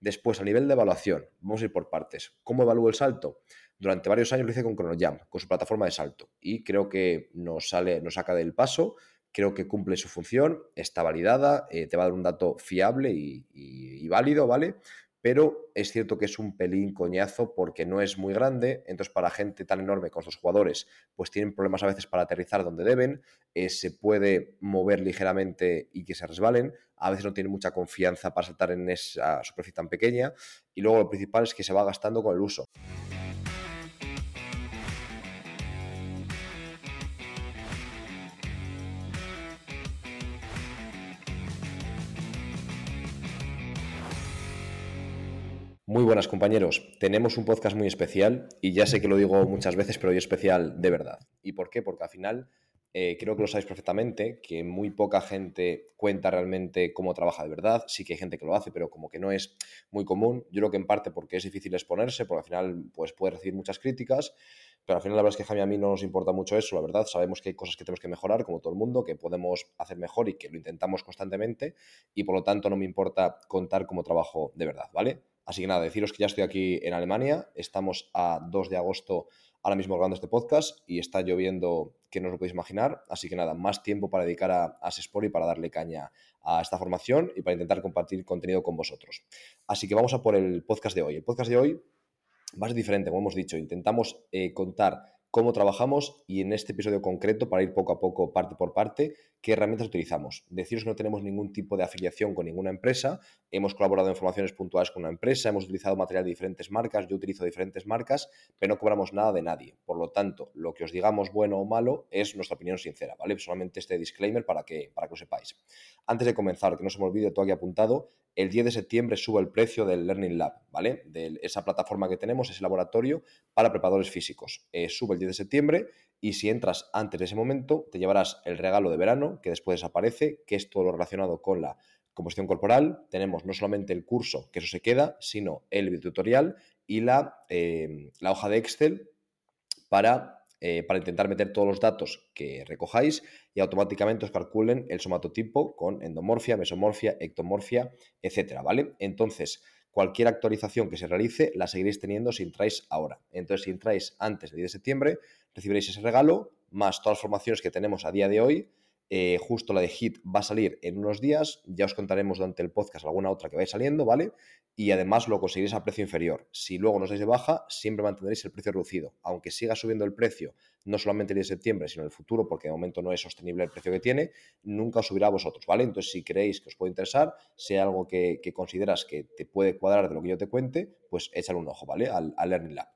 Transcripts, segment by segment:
Después, a nivel de evaluación, vamos a ir por partes. ¿Cómo evalúo el salto? Durante varios años lo hice con ChronoJam, con su plataforma de salto, y creo que nos sale, nos saca del paso, creo que cumple su función, está validada, eh, te va a dar un dato fiable y válido, ¿vale? Pero es cierto que es un pelín coñazo porque no es muy grande, entonces para gente tan enorme con estos jugadores, pues tienen problemas a veces para aterrizar donde deben, eh, se puede mover ligeramente y que se resbalen, a veces no tienen mucha confianza para saltar en esa superficie tan pequeña, y luego lo principal es que se va gastando con el uso. Muy buenas compañeros, tenemos un podcast muy especial y ya sé que lo digo muchas veces, pero hoy especial de verdad. ¿Y por qué? Porque al final eh, creo que lo sabéis perfectamente, que muy poca gente cuenta realmente cómo trabaja de verdad. Sí que hay gente que lo hace, pero como que no es muy común. Yo creo que en parte porque es difícil exponerse, porque al final pues, puede recibir muchas críticas. Pero al final la verdad es que Jaime a mí no nos importa mucho eso, la verdad. Sabemos que hay cosas que tenemos que mejorar, como todo el mundo, que podemos hacer mejor y que lo intentamos constantemente. Y por lo tanto no me importa contar cómo trabajo de verdad, ¿vale? Así que nada, deciros que ya estoy aquí en Alemania, estamos a 2 de agosto ahora mismo grabando este podcast y está lloviendo que no os lo podéis imaginar, así que nada, más tiempo para dedicar a, a y para darle caña a esta formación y para intentar compartir contenido con vosotros. Así que vamos a por el podcast de hoy. El podcast de hoy va a ser diferente, como hemos dicho, intentamos eh, contar cómo trabajamos y en este episodio concreto, para ir poco a poco, parte por parte, qué herramientas utilizamos. Deciros que no tenemos ningún tipo de afiliación con ninguna empresa, hemos colaborado en formaciones puntuales con una empresa, hemos utilizado material de diferentes marcas, yo utilizo diferentes marcas, pero no cobramos nada de nadie. Por lo tanto, lo que os digamos bueno o malo es nuestra opinión sincera, ¿vale? Solamente este disclaimer para que, para que lo sepáis. Antes de comenzar, que no se me olvide, todo aquí apuntado, el 10 de septiembre sube el precio del Learning Lab, ¿vale? De esa plataforma que tenemos, ese laboratorio para preparadores físicos. Eh, sube el 10 de septiembre y si entras antes de ese momento, te llevarás el regalo de verano, que después desaparece, que es todo lo relacionado con la composición corporal. Tenemos no solamente el curso, que eso se queda, sino el tutorial y la, eh, la hoja de Excel para eh, para intentar meter todos los datos que recojáis y automáticamente os calculen el somatotipo con endomorfia, mesomorfia, ectomorfia, etcétera, ¿vale? Entonces, cualquier actualización que se realice la seguiréis teniendo si entráis ahora. Entonces, si entráis antes del 10 de septiembre, recibiréis ese regalo, más todas las formaciones que tenemos a día de hoy, eh, justo la de HIT va a salir en unos días. Ya os contaremos durante el podcast alguna otra que vaya saliendo, ¿vale? Y además lo conseguiréis a precio inferior. Si luego nos dais de baja, siempre mantendréis el precio reducido. Aunque siga subiendo el precio, no solamente el día de septiembre, sino en el futuro, porque de momento no es sostenible el precio que tiene, nunca os subirá a vosotros, ¿vale? Entonces, si creéis que os puede interesar, sea algo que, consideras que te puede cuadrar de lo que yo te cuente, pues échale un ojo, ¿vale? Al, al Learning Lab.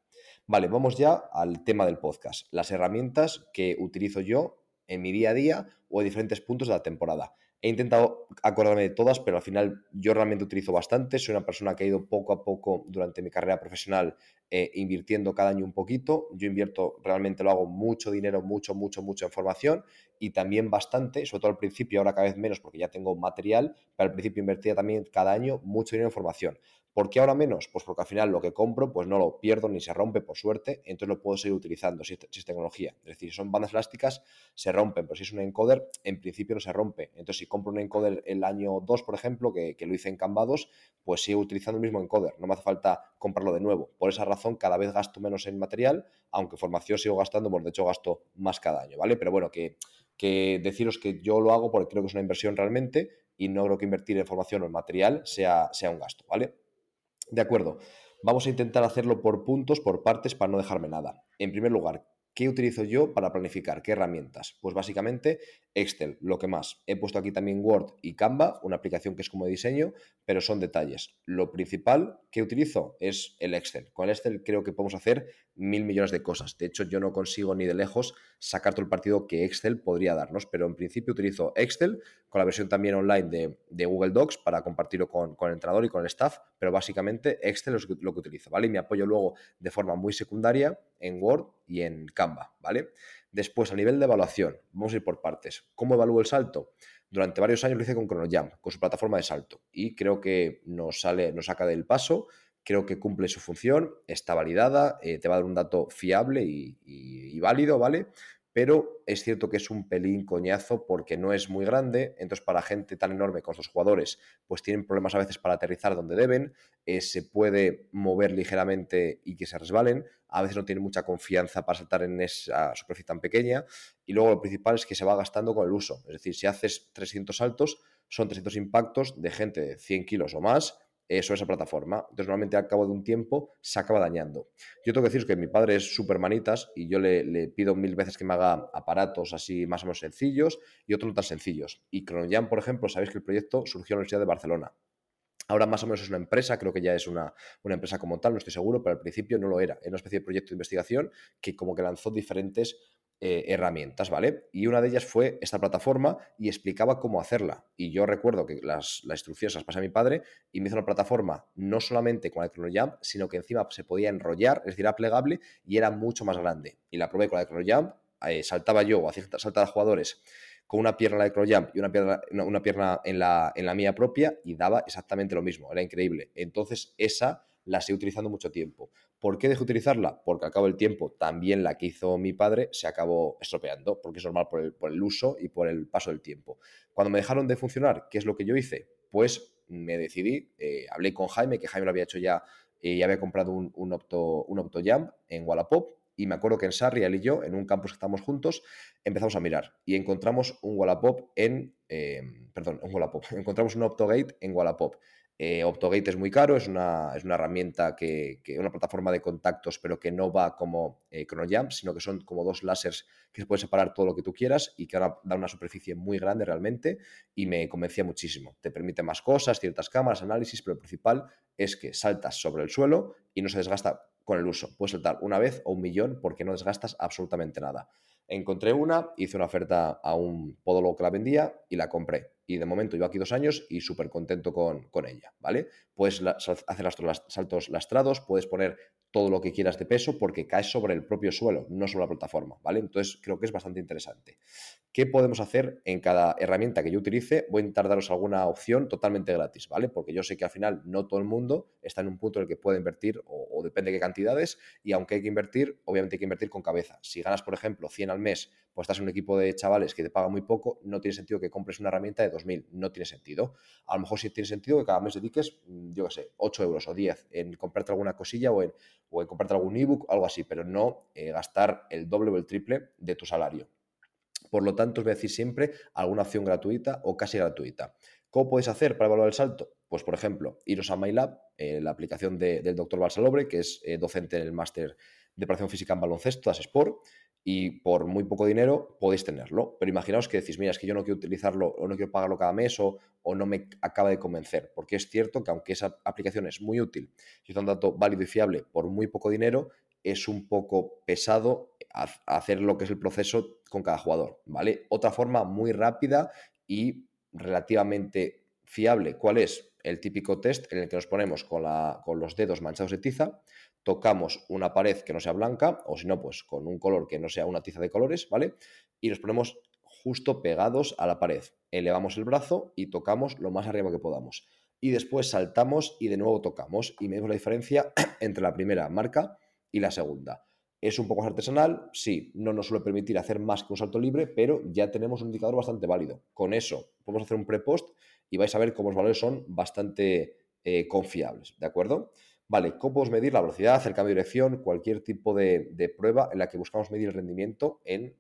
Vale, vamos ya al tema del podcast. Las herramientas que utilizo yo en mi día a día o en diferentes puntos de la temporada. He intentado acordarme de todas, pero al final yo realmente utilizo bastante. Soy una persona que ha ido poco a poco durante mi carrera profesional eh, invirtiendo cada año un poquito. Yo invierto, realmente lo hago mucho dinero, mucho, mucho, mucho en formación y también bastante, sobre todo al principio, ahora cada vez menos porque ya tengo material, pero al principio invertía también cada año mucho dinero en formación. ¿Por qué ahora menos? Pues porque al final lo que compro pues no lo pierdo ni se rompe por suerte, entonces lo puedo seguir utilizando si es, tecnología. Es decir, si son bandas elásticas se rompen, pero si es un encoder en principio no se rompe. Entonces si compro un encoder el año 2, por ejemplo, que, lo hice en 2, pues sigo utilizando el mismo encoder, no me hace falta comprarlo de nuevo. Por esa razón cada vez gasto menos en material, aunque formación sigo gastando, bueno, de hecho gasto más cada año, ¿vale? Pero bueno, que, que deciros que yo lo hago porque creo que es una inversión realmente y no creo que invertir en formación o en material sea, sea un gasto, ¿vale? De acuerdo. Vamos a intentar hacerlo por puntos, por partes, para no dejarme nada. En primer lugar, ¿Qué utilizo yo para planificar? ¿Qué herramientas? Pues básicamente Excel, lo que más. He puesto aquí también Word y Canva, una aplicación que es como de diseño, pero son detalles. Lo principal que utilizo es el Excel. Con el Excel creo que podemos hacer mil millones de cosas. De hecho, yo no consigo ni de lejos sacar todo el partido que Excel podría darnos, pero en principio utilizo Excel con la versión también online de, Google Docs para compartirlo con, el entrenador y con el staff, pero básicamente Excel es lo que utilizo, ¿vale? Y me apoyo luego de forma muy secundaria en Word y en Canva, ¿vale? Después, a nivel de evaluación, vamos a ir por partes. ¿Cómo evalúo el salto? Durante varios años lo hice con ChronoJam, con su plataforma de salto, y creo que nos sale, nos saca del paso, creo que cumple su función, está validada, eh, te va a dar un dato fiable y, válido, ¿vale? Pero es cierto que es un pelín coñazo porque no es muy grande, entonces para gente tan enorme con sus jugadores, pues tienen problemas a veces para aterrizar donde deben, eh, se puede mover ligeramente y que se resbalen, a veces no tienen mucha confianza para saltar en esa superficie tan pequeña, y luego lo principal es que se va gastando con el uso, es decir, si haces 300 saltos, son 300 impactos de gente de 100 kilos o más, eso esa plataforma. Entonces, normalmente al cabo de un tiempo se acaba dañando. Yo tengo que decir que mi padre es súper manitas y yo le, pido mil veces que me haga aparatos así más o menos sencillos y otros no tan sencillos. Y ChronoJam, por ejemplo, sabéis que el proyecto surgió en la Universidad de Barcelona. Ahora más o menos es una empresa, creo que ya es una, una, empresa como tal, no estoy seguro, pero al principio no lo era. Era una especie de proyecto de investigación que como que lanzó diferentes eh, herramientas, ¿vale? Y una de ellas fue esta plataforma y explicaba cómo hacerla. Y yo recuerdo que las, instrucciones las pasé a mi padre y me hizo una plataforma no solamente con la ChronoJump, sino que encima se podía enrollar, es decir, era plegable y era mucho más grande. Y la probé con la ChronoJump, eh, saltaba yo o hacía saltar a jugadores con una pierna en la de y una pierna, una pierna en, la, en la mía propia y daba exactamente lo mismo, era increíble. Entonces esa la sigo utilizando mucho tiempo. ¿Por qué dejé de utilizarla? Porque al cabo del tiempo también la que hizo mi padre se acabó estropeando, porque es normal por el, uso y por el paso del tiempo. Cuando me dejaron de funcionar, ¿qué es lo que yo hice? Pues me decidí, eh, hablé con Jaime, que Jaime lo había hecho ya y había comprado un, un, Opto, un Jam en Wallapop. Y me acuerdo que en Sarri, él y yo, en un campus que estábamos juntos, empezamos a mirar y encontramos un Wallapop en. Eh, perdón, un Wallapop. Encontramos un OptoGate en Wallapop. Eh, Optogate es muy caro, es una, es una herramienta que, que, una plataforma de contactos, pero que no va como eh, sino que son como dos láseres que se puede separar todo lo que tú quieras y que ahora da una superficie muy grande realmente y me convencía muchísimo. Te permite más cosas, ciertas cámaras, análisis, pero lo principal es que saltas sobre el suelo y no se desgasta con el uso. Puedes saltar una vez o un millón porque no desgastas absolutamente nada. Encontré una, hice una oferta a un podólogo que la vendía y la compré y de momento llevo aquí dos años y súper contento con, ella, ¿vale? Puedes hacer los saltos lastrados, puedes poner todo lo que quieras de peso porque caes sobre el propio suelo, no sobre la plataforma, ¿vale? Entonces creo que es bastante interesante. ¿Qué podemos hacer en cada herramienta que yo utilice? Voy a intentar daros alguna opción totalmente gratis, ¿vale? Porque yo sé que al final no todo el mundo está en un punto en el que puede invertir o, o depende de qué cantidades y aunque hay que invertir, obviamente hay que invertir con cabeza. Si ganas, por ejemplo, 100 al mes pues estás en un equipo de chavales que te paga muy poco, no tiene sentido que compres una herramienta de 2.000, no tiene sentido. A lo mejor sí tiene sentido que cada mes dediques, mm, yo qué sé, 8 euros o 10 en comprarte alguna cosilla o en, o en comprarte algún ebook, algo así, pero no eh, gastar el doble o el triple de tu salario. Por lo tanto, os voy a decir siempre alguna opción gratuita o casi gratuita. ¿Cómo podéis hacer para evaluar el salto? Pues, por ejemplo, iros a MyLab, eh, la aplicación del doctor Balsalobre, que es eh, docente en el máster preparación física en baloncesto, AS Sport, y por muy poco dinero podéis tenerlo. Pero imaginaos que decís, mira, es que yo no quiero utilizarlo o no quiero pagarlo cada mes o, no me acaba de convencer. Porque es cierto que aunque esa aplicación es muy útil y es un dato válido y fiable por muy poco dinero, es un poco pesado hacer lo que es el proceso con cada jugador, ¿vale? Otra forma muy rápida y relativamente fiable, ¿cuál es? El típico test en el que nos ponemos con, la, con los dedos manchados de tiza, tocamos una pared que no sea blanca, o si no, pues con un color que no sea una tiza de colores, ¿vale? Y nos ponemos justo pegados a la pared. Elevamos el brazo y tocamos lo más arriba que podamos. Y después saltamos y de nuevo tocamos y medimos la diferencia entre la primera marca y la segunda. Es un poco más artesanal, sí, no nos suele permitir hacer más que un salto libre, pero ya tenemos un indicador bastante válido. Con eso podemos hacer un pre-post y vais a ver cómo los valores son bastante eh, confiables, ¿de acuerdo? Vale, ¿cómo podemos medir la velocidad, el cambio de dirección, cualquier tipo de, prueba en la que buscamos medir el rendimiento en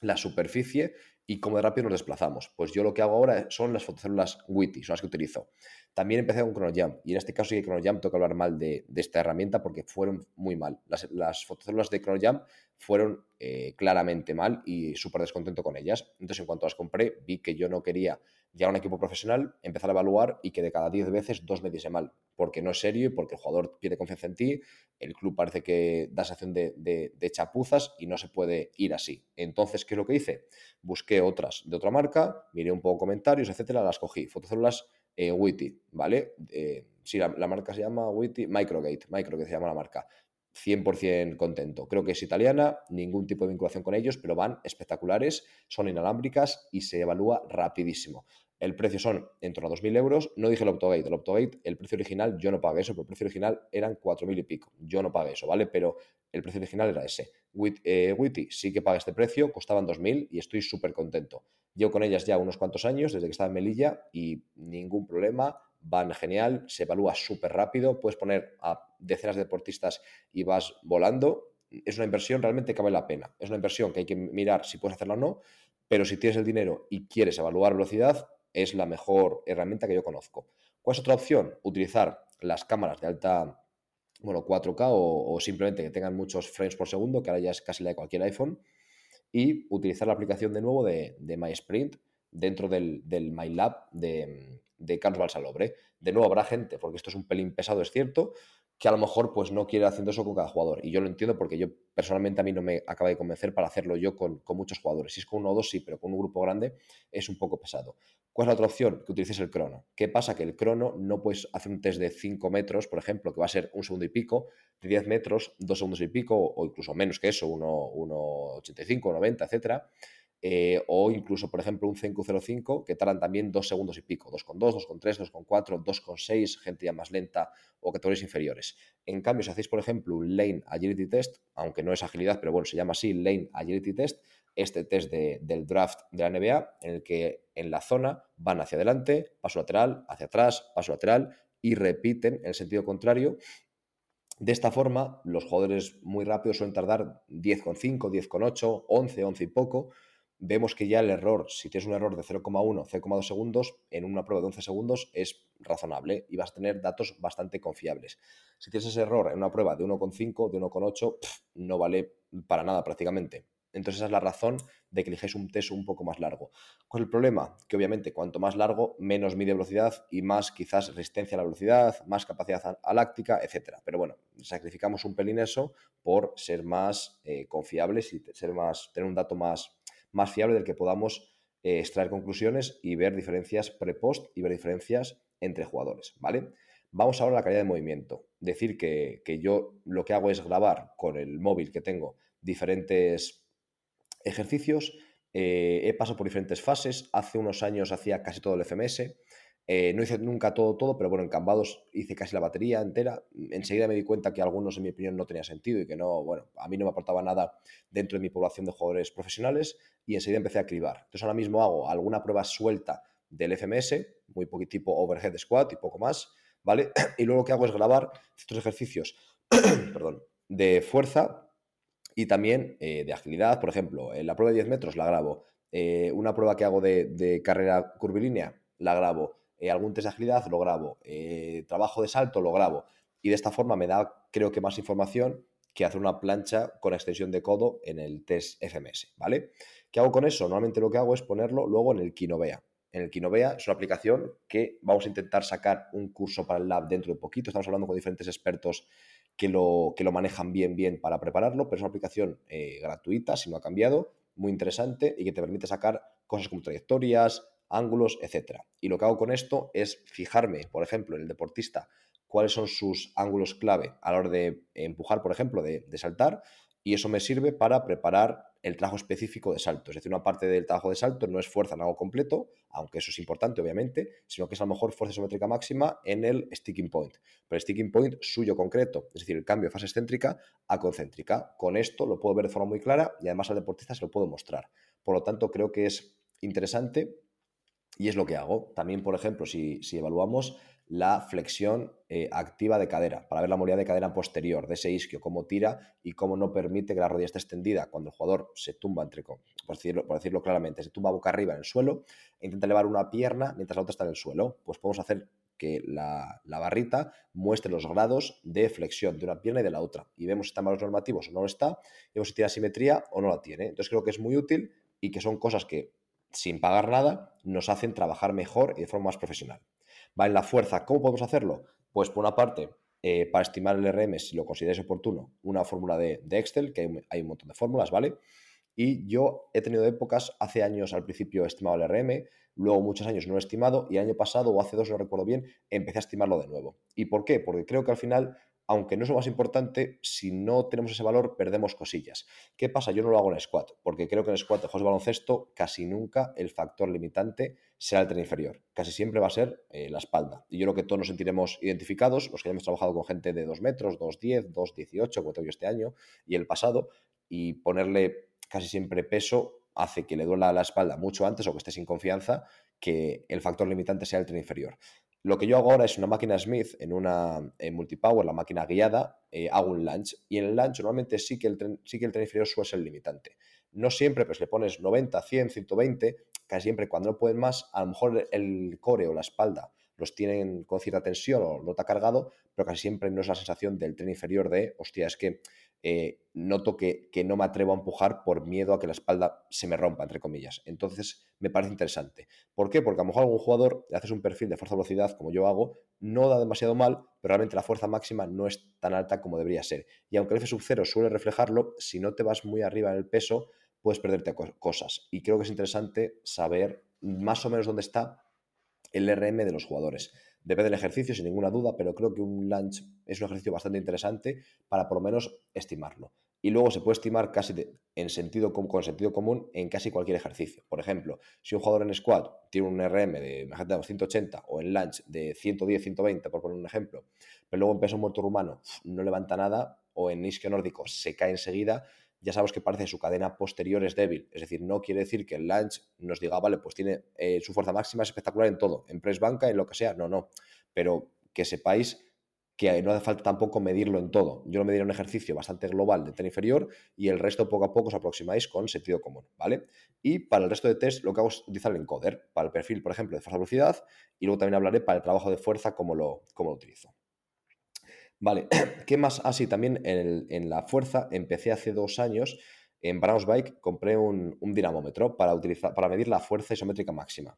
la superficie y cómo de rápido nos desplazamos? Pues yo lo que hago ahora son las fotocélulas WITI, son las que utilizo. También empecé con ChronoJump y en este caso sí que ChronoJump tengo que hablar mal de, esta herramienta porque fueron muy mal. Las, las fotocélulas de ChronoJump fueron eh, claramente mal y súper descontento con ellas. Entonces, en cuanto las compré, vi que yo no quería ya un equipo profesional, empezar a evaluar y que de cada 10 veces dos me diese mal, porque no es serio y porque el jugador pierde confianza en ti, el club parece que da sensación de, de, chapuzas y no se puede ir así. Entonces, ¿qué es lo que hice? Busqué otras de otra marca, miré un poco comentarios, etcétera, las cogí. Fotocélulas eh, Witty, ¿vale? Eh, sí, la, marca se llama Witty, Microgate, Microgate se llama la marca. 100% contento. Creo que es italiana, ningún tipo de vinculación con ellos, pero van espectaculares, son inalámbricas y se evalúa rapidísimo. el precio son en torno a 2.000 euros. No dije el Optogate. El Optogate, el precio original, yo no pagué eso, pero el precio original eran 4.000 y pico. Yo no pagué eso, ¿vale? Pero el precio original era ese. Eh, Witty sí que paga este precio, costaban 2.000 y estoy súper contento. Llevo con ellas ya unos cuantos años, desde que estaba en Melilla, y ningún problema, van genial, se evalúa súper rápido, puedes poner a decenas de deportistas y vas volando. Es una inversión realmente que vale la pena. Es una inversión que hay que mirar si puedes hacerla o no, pero si tienes el dinero y quieres evaluar velocidad, es la mejor herramienta que yo conozco. ¿Cuál es otra opción? Utilizar las cámaras de alta, bueno, 4K o, simplemente que tengan muchos frames por segundo, que ahora ya es casi la de cualquier iPhone, y utilizar la aplicación de nuevo de, de MySprint dentro del, del MyLab de, de Carlos Balsalobre. De nuevo habrá gente, porque esto es un pelín pesado, es cierto, que a lo mejor pues no quiere haciendo eso con cada jugador. Y yo lo entiendo porque yo personalmente a mí no me acaba de convencer para hacerlo yo con, muchos jugadores. Si es con uno o dos, sí, pero con un grupo grande es un poco pesado. ¿Cuál es la otra opción? Que utilices el crono. ¿Qué pasa? Que el crono no puedes hacer un test de 5 metros, por ejemplo, que va a ser un segundo y pico, de 10 metros, dos segundos y pico, o incluso menos que eso, 1,85, 90, etcétera eh, o incluso, por ejemplo, un Zenku 05 que tardan también dos segundos y pico, 2,2, 2,3, 2,4, 2,6, gente ya más lenta o categorías inferiores. En cambio, si hacéis, por ejemplo, un Lane Agility Test, aunque no es agilidad, pero bueno, se llama así Lane Agility Test, este test del draft de la NBA, en el que en la zona van hacia adelante, paso lateral, hacia atrás, paso lateral y repiten en el sentido contrario de esta forma, los jugadores muy rápidos suelen tardar 10,5, 10,8, 11, 11 y poco, vemos que ya el error, si tienes un error de 0,1, 0,2 segundos, en una prueba de 11 segundos es razonable y vas a tener datos bastante confiables. Si tienes ese error en una prueba de 1,5, de 1,8, no vale para nada prácticamente. Entonces esa es la razón de que eliges un test un poco más largo. ¿Cuál es el problema? Que obviamente cuanto más largo, menos mide velocidad y más quizás resistencia a la velocidad, más capacidad aláctica, etc. Pero bueno, sacrificamos un pelín eso por ser más eh, confiables y ser más, tener un dato más, más fiable del que podamos eh, extraer conclusiones y ver diferencias pre-post y ver diferencias entre jugadores, ¿vale? Vamos ahora a la calidad de movimiento. Decir que, yo lo que hago es grabar con el móvil que tengo diferentes ejercicios. Eh, he pasado por diferentes fases. Hace unos años hacía casi todo el FMS. Eh, no hice nunca todo, todo, pero bueno, en Cambados hice casi la batería entera. Enseguida me di cuenta que algunos, en mi opinión, no tenía sentido y que no, bueno, a mí no me aportaba nada dentro de mi población de jugadores profesionales y enseguida empecé a cribar. Entonces ahora mismo hago alguna prueba suelta del FMS, muy poquito tipo overhead squat y poco más, ¿vale? Y luego lo que hago es grabar estos ejercicios, perdón, de fuerza y también eh, de agilidad. Por ejemplo, en la prueba de 10 metros la grabo. Eh, una prueba que hago de, de carrera curvilínea la grabo eh, algún test de agilidad lo grabo, eh, trabajo de salto lo grabo. Y de esta forma me da, creo que, más información que hacer una plancha con extensión de codo en el test FMS, ¿vale? ¿Qué hago con eso? Normalmente lo que hago es ponerlo luego en el Kinovea. En el Kinovea es una aplicación que vamos a intentar sacar un curso para el lab dentro de poquito. Estamos hablando con diferentes expertos que lo, que lo manejan bien, bien para prepararlo, pero es una aplicación eh, gratuita, si no ha cambiado, muy interesante y que te permite sacar cosas como trayectorias, ángulos, etc. Y lo que hago con esto es fijarme, por ejemplo, en el deportista, cuáles son sus ángulos clave a la hora de empujar, por ejemplo, de, saltar, y eso me sirve para preparar el trabajo específico de salto. Es decir, una parte del trabajo de salto no es fuerza en algo completo, aunque eso es importante, obviamente, sino que es a lo mejor fuerza isométrica máxima en el sticking point. Pero el sticking point suyo concreto, es decir, el cambio de fase excéntrica a concéntrica. Con esto lo puedo ver de forma muy clara y además al deportista se lo puedo mostrar. Por lo tanto, creo que es interesante y es lo que hago. También, por ejemplo, si, evaluamos la flexión eh, activa de cadera, para ver la movilidad de cadera posterior de ese isquio, cómo tira y cómo no permite que la rodilla esté extendida cuando el jugador se tumba, entre, por, decirlo, por decirlo claramente, se tumba boca arriba en el suelo e intenta elevar una pierna mientras la otra está en el suelo. Pues podemos hacer que la, barrita muestre los grados de flexión de una pierna y de la otra. Y vemos si está en valores normativos o no lo está, vemos si tiene asimetría o no la tiene. Entonces creo que es muy útil y que son cosas que sin pagar nada, nos hacen trabajar mejor y de forma más profesional. Va en la fuerza, ¿cómo podemos hacerlo? Pues por una parte, eh, para estimar el RM, si lo consideráis oportuno, una fórmula de, Excel, que hay, un montón de fórmulas, ¿vale? Y yo he tenido épocas, hace años al principio he estimado el RM, luego muchos años no he estimado y el año pasado o hace dos, no recuerdo bien, empecé a estimarlo de nuevo. ¿Y por qué? Porque creo que al final aunque no es lo más importante, si no tenemos ese valor, perdemos cosillas. ¿Qué pasa? Yo no lo hago en squat, porque creo que en squat de juegos de baloncesto casi nunca el factor limitante será el tren inferior. Casi siempre va a ser eh, la espalda. Y yo creo que todos nos sentiremos identificados, los que hemos trabajado con gente de 2 metros, 2,10, 2,18, como tengo yo este año y el pasado, y ponerle casi siempre peso hace que le duela la espalda mucho antes o que esté sin confianza que el factor limitante sea el tren inferior. Lo que yo hago ahora es una máquina Smith en una multipower, la máquina guiada, eh, hago un lunge y en el lunge normalmente sí que el tren, sí que el tren inferior suele ser limitante. No siempre, si le pones 90, 100, 120, casi siempre cuando no pueden más, a lo mejor el core o la espalda los tienen con cierta tensión o no está cargado, pero casi siempre no es la sensación del tren inferior de, hostia, es que eh, noto que, que, no me atrevo a empujar por miedo a que la espalda se me rompa, entre comillas. Entonces, me parece interesante. ¿Por qué? Porque a lo mejor algún jugador le haces un perfil de fuerza-velocidad, como yo hago, no da demasiado mal, pero realmente la fuerza máxima no es tan alta como debería ser. Y aunque el F sub 0 suele reflejarlo, si no te vas muy arriba en el peso, puedes perderte cosas. Y creo que es interesante saber más o menos dónde está el RM de los jugadores. Depende del ejercicio, sin ninguna duda, pero creo que un lunch es un ejercicio bastante interesante para por lo menos estimarlo. Y luego se puede estimar casi en sentido, con sentido común en casi cualquier ejercicio. Por ejemplo, si un jugador en squat tiene un RM de 180 o en lunch de 110, 120, por poner un ejemplo, pero luego en peso muerto rumano no levanta nada o en isquio nórdico se cae enseguida, ya sabemos que parece que su cadena posterior es débil. Es decir, no quiere decir que el lunch nos diga, vale, pues tiene eh, su fuerza máxima es espectacular en todo, en press banca, en lo que sea. No, no. Pero que sepáis que no hace falta tampoco medirlo en todo. Yo lo mediré en un ejercicio bastante global de tren inferior y el resto poco a poco os aproximáis con sentido común, ¿vale? Y para el resto de test lo que hago es utilizar el encoder, para el perfil, por ejemplo, de fuerza velocidad y luego también hablaré para el trabajo de fuerza cómo lo, cómo lo utilizo. Vale, ¿qué más? Ah, también en, la fuerza empecé hace dos años en Bike, compré un, dinamómetro para, utilizar, para medir la fuerza isométrica máxima.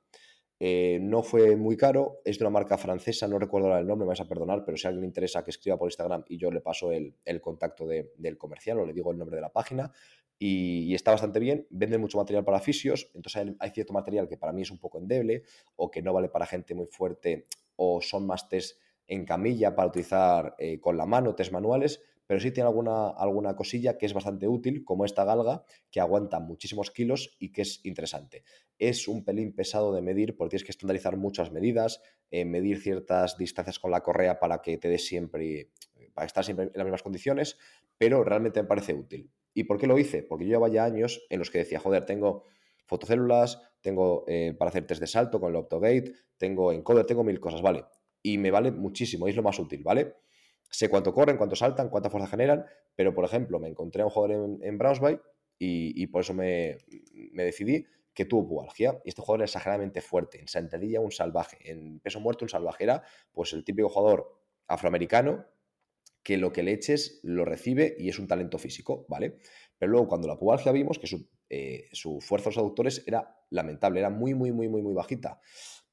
Eh, no fue muy caro, es de una marca francesa, no recuerdo el nombre, me vais a perdonar, pero si alguien le interesa que escriba por Instagram y yo le paso el, contacto del comercial o le digo el nombre de la página y, está bastante bien, venden mucho material para fisios, entonces hay, hay, cierto material que para mí es un poco endeble o que no vale para gente muy fuerte o son más test en camilla para utilizar eh, con la mano, test manuales, pero sí tiene alguna, alguna cosilla que es bastante útil, como esta galga, que aguanta muchísimos kilos y que es interesante. Es un pelín pesado de medir porque tienes que estandarizar muchas medidas, eh, medir ciertas distancias con la correa para que te dé siempre, para estar siempre en las mismas condiciones, pero realmente me parece útil. ¿Y por qué lo hice? Porque yo llevaba ya años en los que decía, joder, tengo fotocélulas, tengo eh, para hacer test de salto con el Optogate, tengo encoder, tengo mil cosas, vale y me vale muchísimo, es lo más útil, ¿vale? Sé cuánto corren, cuánto saltan, cuánta fuerza generan, pero por ejemplo, me encontré a un jugador en, en y, por eso me, decidí que tuvo pubalgia. Y este jugador era exageradamente fuerte. En sentadilla, un salvaje. En peso muerto, un salvaje. Era pues el típico jugador afroamericano que lo que le eches lo recibe y es un talento físico, ¿vale? Pero luego cuando la pubalgia vimos que su, eh, su fuerza de los aductores era lamentable, era muy, muy, muy, muy, muy bajita.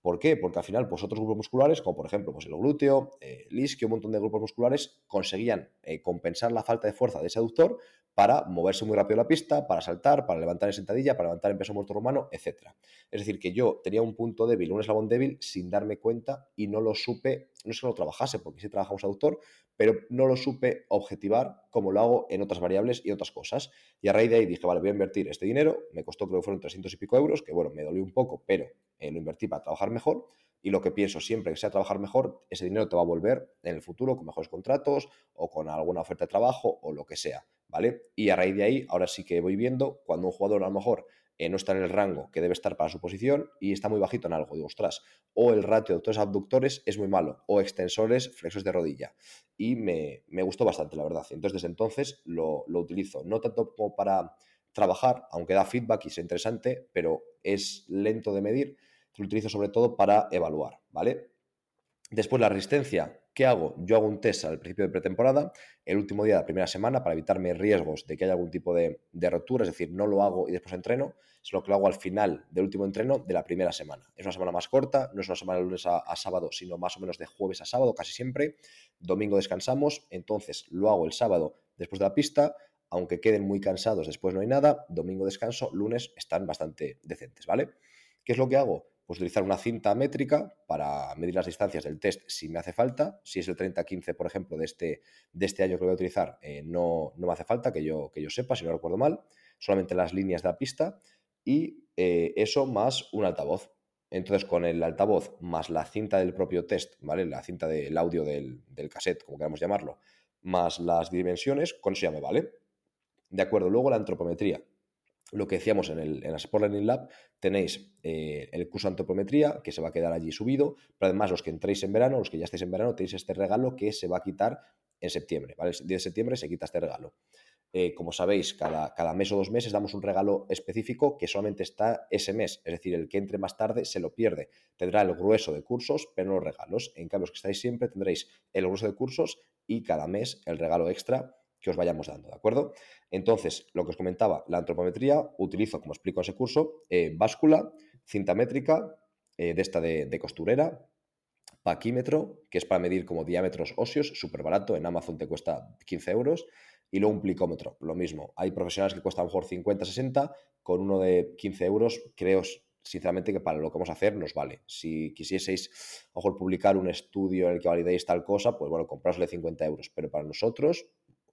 ¿Por qué? Porque al final, pues otros grupos musculares, como por ejemplo pues el glúteo, eh, el isquio, un montón de grupos musculares, conseguían eh, compensar la falta de fuerza de ese aductor para moverse muy rápido la pista, para saltar, para levantar en sentadilla, para levantar en peso muerto romano, etc. Es decir, que yo tenía un punto débil, un eslabón débil, sin darme cuenta y no lo supe, no es que lo trabajase, porque sí trabajamos aductor, pero no lo supe objetivar como lo hago en otras variables y otras cosas. Y a raíz de ahí dije, vale, voy a invertir este dinero, me costó creo que fueron 300 y pico euros, que bueno, me dolió un poco, pero eh, lo invertí para trabajar mejor y lo que pienso siempre que sea trabajar mejor, ese dinero te va a volver en el futuro con mejores contratos o con alguna oferta de trabajo o lo que sea. ¿vale? Y a raíz de ahí, ahora sí que voy viendo cuando un jugador a lo mejor eh, no está en el rango que debe estar para su posición y está muy bajito en algo, digo, ostras, o el ratio de aductores abductores es muy malo, o extensores, flexos de rodilla. Y me, gustó bastante, la verdad. Entonces, desde entonces lo, lo utilizo, no tanto como para trabajar, aunque da feedback y es interesante, pero es lento de medir, lo utilizo sobre todo para evaluar, ¿vale? Después la resistencia, ¿qué hago? Yo hago un test al principio de pretemporada, el último día de la primera semana, para evitarme riesgos de que haya algún tipo de, rotura, es decir, no lo hago y después entreno, sino que lo hago al final del último entreno de la primera semana. Es una semana más corta, no es una semana de lunes a, a sábado, sino más o menos de jueves a sábado, casi siempre. Domingo descansamos, entonces lo hago el sábado después de la pista, aunque queden muy cansados, después no hay nada, domingo descanso, lunes están bastante decentes, ¿vale? ¿Qué es lo que hago? Pues utilizar una cinta métrica para medir las distancias del test si me hace falta. Si es el 30-15, por ejemplo, de este, de este año que voy a utilizar, eh, no, no, me hace falta que yo, que yo sepa, si no recuerdo mal, solamente las líneas de la pista y eh, eso más un altavoz. Entonces, con el altavoz más la cinta del propio test, ¿vale? La cinta del audio del, del cassette, como queramos llamarlo, más las dimensiones, con eso ya me vale. De acuerdo, luego la antropometría. Lo que decíamos en, el, en la Sport Learning Lab, tenéis eh, el curso de antropometría que se va a quedar allí subido, pero además los que entréis en verano, los que ya estáis en verano, tenéis este regalo que se va a quitar en septiembre, ¿vale? El 10 de septiembre se quita este regalo. Eh, como sabéis, cada, cada, mes o dos meses damos un regalo específico que solamente está ese mes. Es decir, el que entre más tarde se lo pierde. Tendrá el grueso de cursos, pero no los regalos. En cambio, los que estáis siempre tendréis el grueso de cursos y cada mes el regalo extra que os vayamos dando, ¿de acuerdo? Entonces, lo que os comentaba, la antropometría, utilizo, como explico en ese curso, eh, báscula, cinta métrica, eh, de esta de, costurera, paquímetro, que es para medir como diámetros óseos, súper barato, en Amazon te cuesta 15 euros, y luego un plicómetro, lo mismo. Hay profesionales que cuestan a lo mejor 50, 60, con uno de 15 euros, creo sinceramente que para lo que vamos a hacer nos vale. Si quisieseis a lo mejor publicar un estudio en el que validéis tal cosa, pues bueno, comprásle 50 euros, pero para nosotros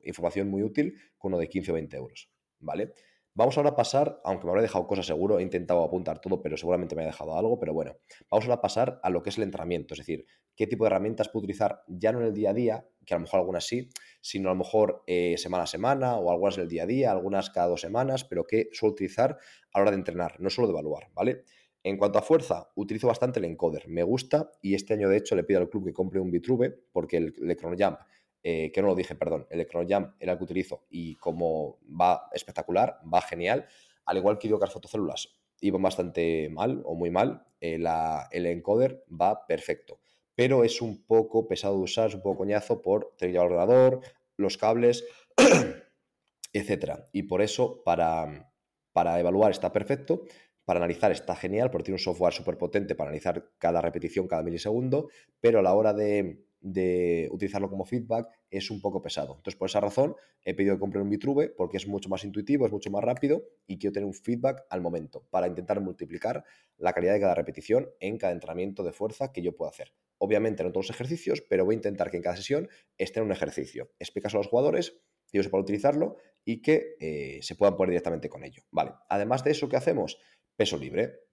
información muy útil con uno de 15 o 20 euros, ¿vale? Vamos ahora a pasar, aunque me habré dejado cosas seguro, he intentado apuntar todo, pero seguramente me he dejado algo, pero bueno, vamos ahora a pasar a lo que es el entrenamiento, es decir, qué tipo de herramientas puedo utilizar ya no en el día a día, que a lo mejor algunas sí, sino a lo mejor eh, semana a semana o algunas del día a día, algunas cada dos semanas, pero que suelo utilizar a la hora de entrenar, no solo de evaluar, ¿vale? En cuanto a fuerza, utilizo bastante el encoder, me gusta y este año de hecho le pido al club que compre un Vitruve porque el, el Jump eh, que no lo dije, perdón, el Jam era el que utilizo y como va espectacular, va genial, al igual que Idiocar Fotocélulas iba bastante mal o muy mal, eh, el encoder va perfecto, pero es un poco pesado de usar, es un poco coñazo por tener el ordenador, los cables, etcétera. Y por eso, para, para evaluar está perfecto, para analizar está genial, porque tiene un software súper potente para analizar cada repetición, cada milisegundo, pero a la hora de, de utilizarlo como feedback es un poco pesado. Entonces, por esa razón, he pedido que compre un Vitruve porque es mucho más intuitivo, es mucho más rápido y quiero tener un feedback al momento para intentar multiplicar la calidad de cada repetición en cada entrenamiento de fuerza que yo pueda hacer. Obviamente no todos los ejercicios, pero voy a intentar que en cada sesión esté en un ejercicio. Explicas a los jugadores que ellos sepan utilizarlo y que eh, se puedan poner directamente con ello. Vale. Además de eso, ¿qué hacemos? Peso libre.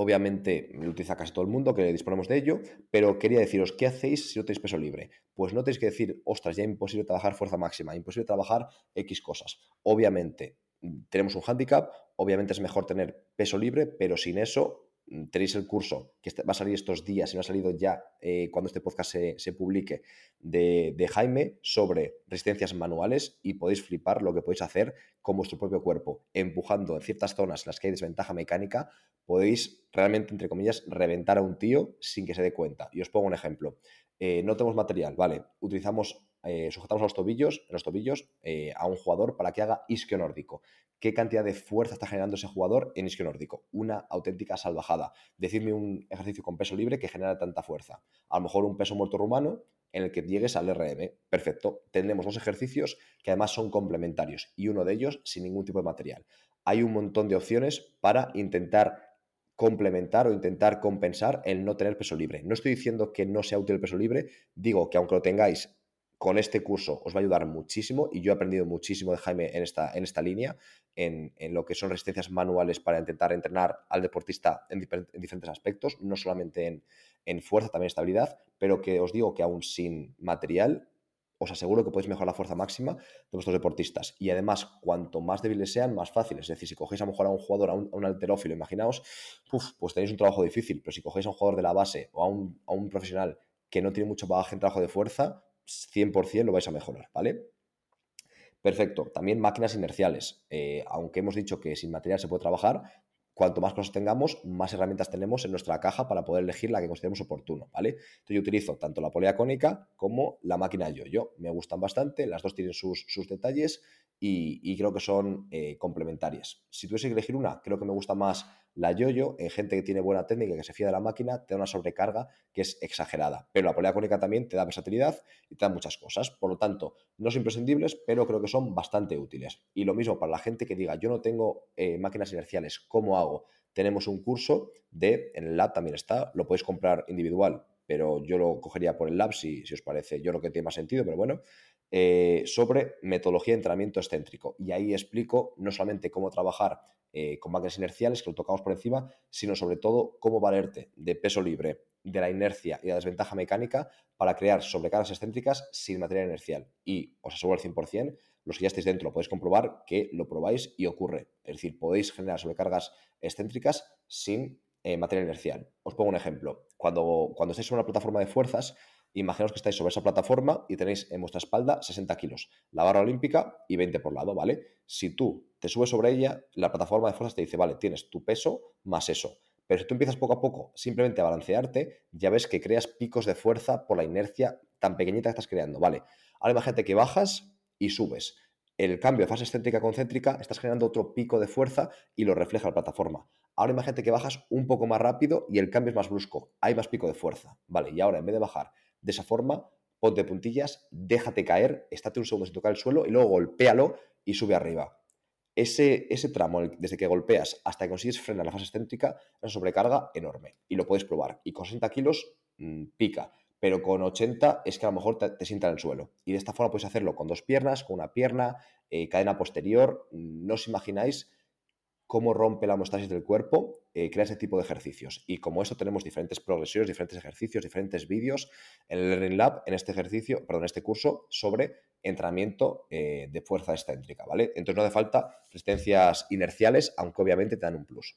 Obviamente lo utiliza casi todo el mundo, que disponemos de ello, pero quería deciros, ¿qué hacéis si no tenéis peso libre? Pues no tenéis que decir, ostras, ya imposible trabajar fuerza máxima, imposible trabajar X cosas. Obviamente mm, tenemos un handicap, obviamente es mejor tener peso libre, pero sin eso tenéis el curso que este, va a salir estos días, si no ha salido ya eh, cuando este podcast se, publique, de, de, Jaime sobre resistencias manuales y podéis flipar lo que podéis hacer con vuestro propio cuerpo, empujando en ciertas zonas en las que hay desventaja mecánica, podéis realmente, entre comillas, reventar a un tío sin que se dé cuenta. Y os pongo un ejemplo. Eh, no tenemos material, vale, utilizamos eh, sujetamos a los tobillos, los tobillos eh, a un jugador para que haga isquio nórdico. ¿Qué cantidad de fuerza está generando ese jugador en isquio nórdico? Una auténtica salvajada. Decidme un ejercicio con peso libre que genera tanta fuerza. A lo mejor un peso muerto rumano en el que llegues al RM. Perfecto. Tendremos dos ejercicios que además son complementarios y uno de ellos sin ningún tipo de material. Hay un montón de opciones para intentar complementar o intentar compensar el no tener peso libre. No estoy diciendo que no sea útil el peso libre, digo que aunque lo tengáis con este curso os va a ayudar muchísimo y yo he aprendido muchísimo de Jaime en esta, en esta línea, en, lo que son resistencias manuales para intentar entrenar al deportista en, diferentes aspectos, no solamente en, en, fuerza, también estabilidad, pero que os digo que aún sin material, os aseguro que podéis mejorar la fuerza máxima de vuestros deportistas. Y además, cuanto más débiles sean, más fáciles. Es decir, si cogéis a lo a un jugador, a un, alterófilo, imaginaos, pues tenéis un trabajo difícil, pero si cogéis a un jugador de la base o a un, a un profesional que no tiene mucho bagaje en trabajo de fuerza, 100% lo vais a mejorar, ¿vale? Perfecto. También máquinas inerciales. Eh, aunque hemos dicho que sin material se puede trabajar, cuanto más cosas tengamos, más herramientas tenemos en nuestra caja para poder elegir la que consideremos oportuno, ¿vale? Entonces yo utilizo tanto la polea cónica como la máquina yo-yo. Me gustan bastante, las dos tienen sus, detalles y, creo que son eh, complementarias. Si tuviese que elegir una, creo que me gusta más la yoyo, en gente que tiene buena técnica, que se fía de la máquina, te da una sobrecarga que es exagerada. Pero la polea cónica también te da versatilidad y te da muchas cosas. Por lo tanto, no son imprescindibles, pero creo que son bastante útiles. Y lo mismo para la gente que diga, yo no tengo eh, máquinas inerciales, ¿cómo hago? Tenemos un curso de, en el lab también está, lo podéis comprar individual, pero yo lo cogería por el lab si, si os parece, yo creo que tiene más sentido, pero bueno, eh, sobre metodología de entrenamiento excéntrico. Y ahí explico no solamente cómo trabajar eh, con máquinas inerciales, que lo tocamos por encima, sino sobre todo cómo valerte de peso libre, de la inercia y la desventaja mecánica para crear sobrecargas excéntricas sin material inercial. Y os aseguro al 100%, los que ya estáis dentro lo podéis comprobar, que lo probáis y ocurre. Es decir, podéis generar sobrecargas excéntricas sin eh, material inercial. Os pongo un ejemplo. Cuando, cuando estáis en una plataforma de fuerzas, Imaginaos que estáis sobre esa plataforma y tenéis en vuestra espalda 60 kilos, la barra olímpica y 20 por lado, ¿vale? Si tú te subes sobre ella, la plataforma de fuerzas te dice, vale, tienes tu peso más eso. Pero si tú empiezas poco a poco simplemente a balancearte, ya ves que creas picos de fuerza por la inercia tan pequeñita que estás creando, ¿vale? Ahora imagínate que bajas y subes. El cambio de fase excéntrica concéntrica, estás generando otro pico de fuerza y lo refleja la plataforma. Ahora imagínate que bajas un poco más rápido y el cambio es más brusco. Hay más pico de fuerza, ¿vale? Y ahora en vez de bajar de esa forma, ponte puntillas, déjate caer, estate un segundo sin tocar el suelo y luego golpéalo y sube arriba. Ese, ese tramo, desde que golpeas hasta que consigues frenar la fase excéntrica, es una sobrecarga enorme. Y lo puedes probar. Y con 60 kilos mm, pica, pero con 80 es que a lo mejor te, sienta en el suelo. Y de esta forma puedes hacerlo con dos piernas, con una pierna, eh, cadena posterior. No os imagináis cómo rompe la homeostasis del cuerpo, eh, crea ese tipo de ejercicios. Y como eso tenemos diferentes progresiones, diferentes ejercicios, diferentes vídeos en el Learning Lab, en este ejercicio, perdón, en este curso sobre entrenamiento eh, de fuerza excéntrica, ¿vale? Entonces no hace falta resistencias inerciales, aunque obviamente te dan un plus.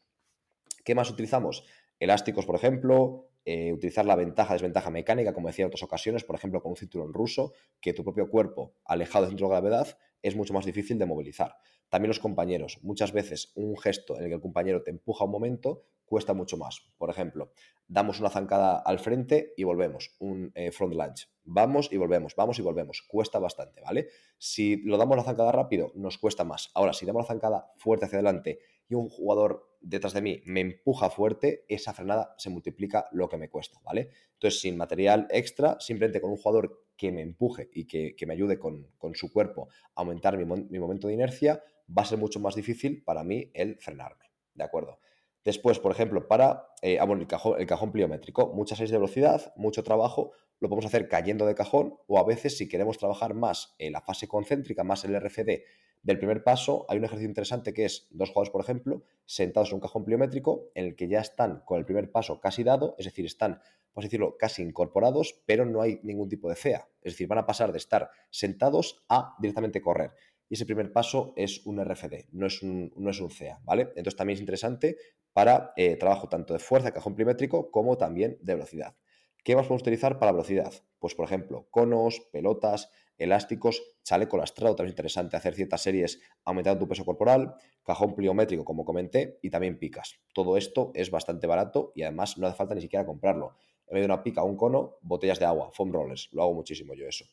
¿Qué más utilizamos? Elásticos, por ejemplo, eh, utilizar la ventaja, desventaja mecánica, como decía en otras ocasiones, por ejemplo, con un cinturón ruso, que tu propio cuerpo, alejado del centro de gravedad, es mucho más difícil de movilizar. También los compañeros. Muchas veces un gesto en el que el compañero te empuja un momento cuesta mucho más. Por ejemplo, damos una zancada al frente y volvemos, un eh, front lunge. Vamos y volvemos, vamos y volvemos. Cuesta bastante, ¿vale? Si lo damos la zancada rápido, nos cuesta más. Ahora, si damos la zancada fuerte hacia adelante y un jugador detrás de mí me empuja fuerte, esa frenada se multiplica lo que me cuesta, ¿vale? Entonces, sin material extra, simplemente con un jugador que me empuje y que, me ayude con, su cuerpo a aumentar mi, momento de inercia, va a ser mucho más difícil para mí el frenarme, ¿de acuerdo? Después, por ejemplo, para eh, ah, el, cajón, pliométrico, muchas series de velocidad, mucho trabajo, lo podemos hacer cayendo de cajón o a veces si queremos trabajar más en la fase concéntrica, más el RFD del primer paso, hay un ejercicio interesante que es dos jugadores, por ejemplo, sentados en un cajón pliométrico en el que ya están con el primer paso casi dado, es decir, están, por decirlo, casi incorporados, pero no hay ningún tipo de CEA. Es decir, van a pasar de estar sentados a directamente correr. Y ese primer paso es un RFD, no es un, no es un CEA, ¿vale? Entonces también es interesante para eh, trabajo tanto de fuerza, cajón pliométrico, como también de velocidad. ¿Qué más podemos utilizar para velocidad? Pues, por ejemplo, conos, pelotas, elásticos, chaleco lastrado, también es interesante hacer ciertas series aumentando tu peso corporal, cajón pliométrico, como comenté, y también picas. Todo esto es bastante barato y además no hace falta ni siquiera comprarlo. En vez de una pica o un cono, botellas de agua, foam rollers. Lo hago muchísimo yo eso.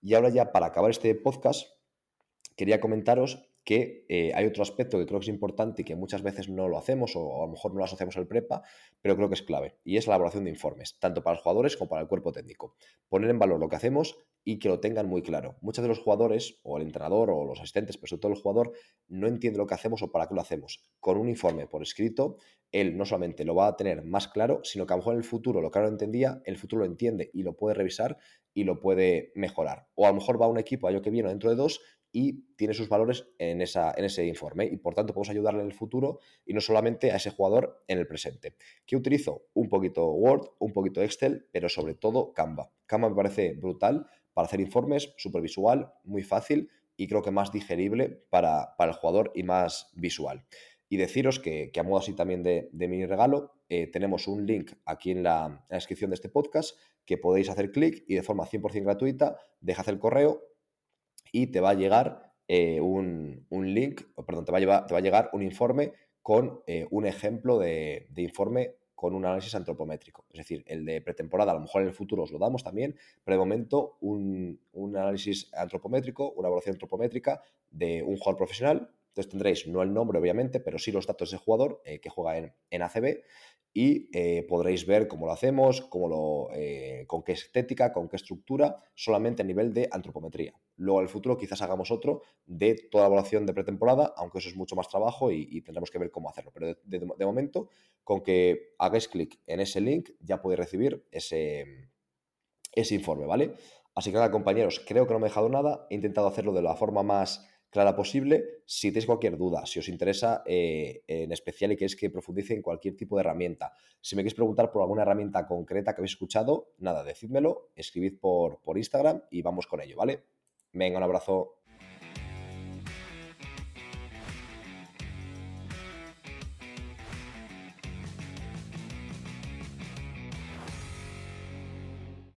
Y ahora ya para acabar este podcast, quería comentaros que eh, hay otro aspecto que creo que es importante y que muchas veces no lo hacemos o a lo mejor no lo asociamos al prepa, pero creo que es clave, y es la elaboración de informes, tanto para los jugadores como para el cuerpo técnico. Poner en valor lo que hacemos y que lo tengan muy claro. Muchos de los jugadores, o el entrenador, o los asistentes, pero sobre todo el jugador, no entiende lo que hacemos o para qué lo hacemos. Con un informe por escrito, él no solamente lo va a tener más claro, sino que a lo mejor en el futuro lo que ahora no entendía, el futuro lo entiende y lo puede revisar y lo puede mejorar. O a lo mejor va a un equipo año que viene o dentro de dos y tiene sus valores en, esa, en ese informe y por tanto podemos ayudarle en el futuro y no solamente a ese jugador en el presente. ¿Qué utilizo? Un poquito Word, un poquito Excel, pero sobre todo Canva. Canva me parece brutal para hacer informes, súper visual, muy fácil y creo que más digerible para, el jugador y más visual. Y deciros que, a modo así también de, de mini regalo, eh, tenemos un link aquí en la, en la, descripción de este podcast que podéis hacer clic y de forma 100% gratuita, dejad el correo y te va a llegar eh, un, link, perdón, te va, a llevar, te va a llegar un informe con eh, un ejemplo de, informe con un análisis antropométrico. Es decir, el de pretemporada, a lo mejor en el futuro os lo damos también, pero de momento un, análisis antropométrico, una evaluación antropométrica de un jugador profesional Entonces tendréis no el nombre, obviamente, pero sí los datos de jugador que juega en, en ACB y eh, podréis ver cómo lo hacemos, cómo lo, eh, con qué estética, con qué estructura, solamente a nivel de antropometría. Luego en el futuro quizás hagamos otro de toda la evaluación de pretemporada, aunque eso es mucho más trabajo y, tendremos que ver cómo hacerlo. Pero de, momento, con que hagáis clic en ese link, ya podéis recibir ese, ese informe, ¿vale? Así que nada, compañeros, creo que no me he dejado nada. He intentado hacerlo de la forma más clara posible. Si tenéis cualquier duda, si os interesa eh, en especial y queréis que profundice en cualquier tipo de herramienta, si me queréis preguntar por alguna herramienta concreta que habéis escuchado, nada, decídmelo, escribid por, por Instagram y vamos con ello, ¿vale? Venga, un abrazo.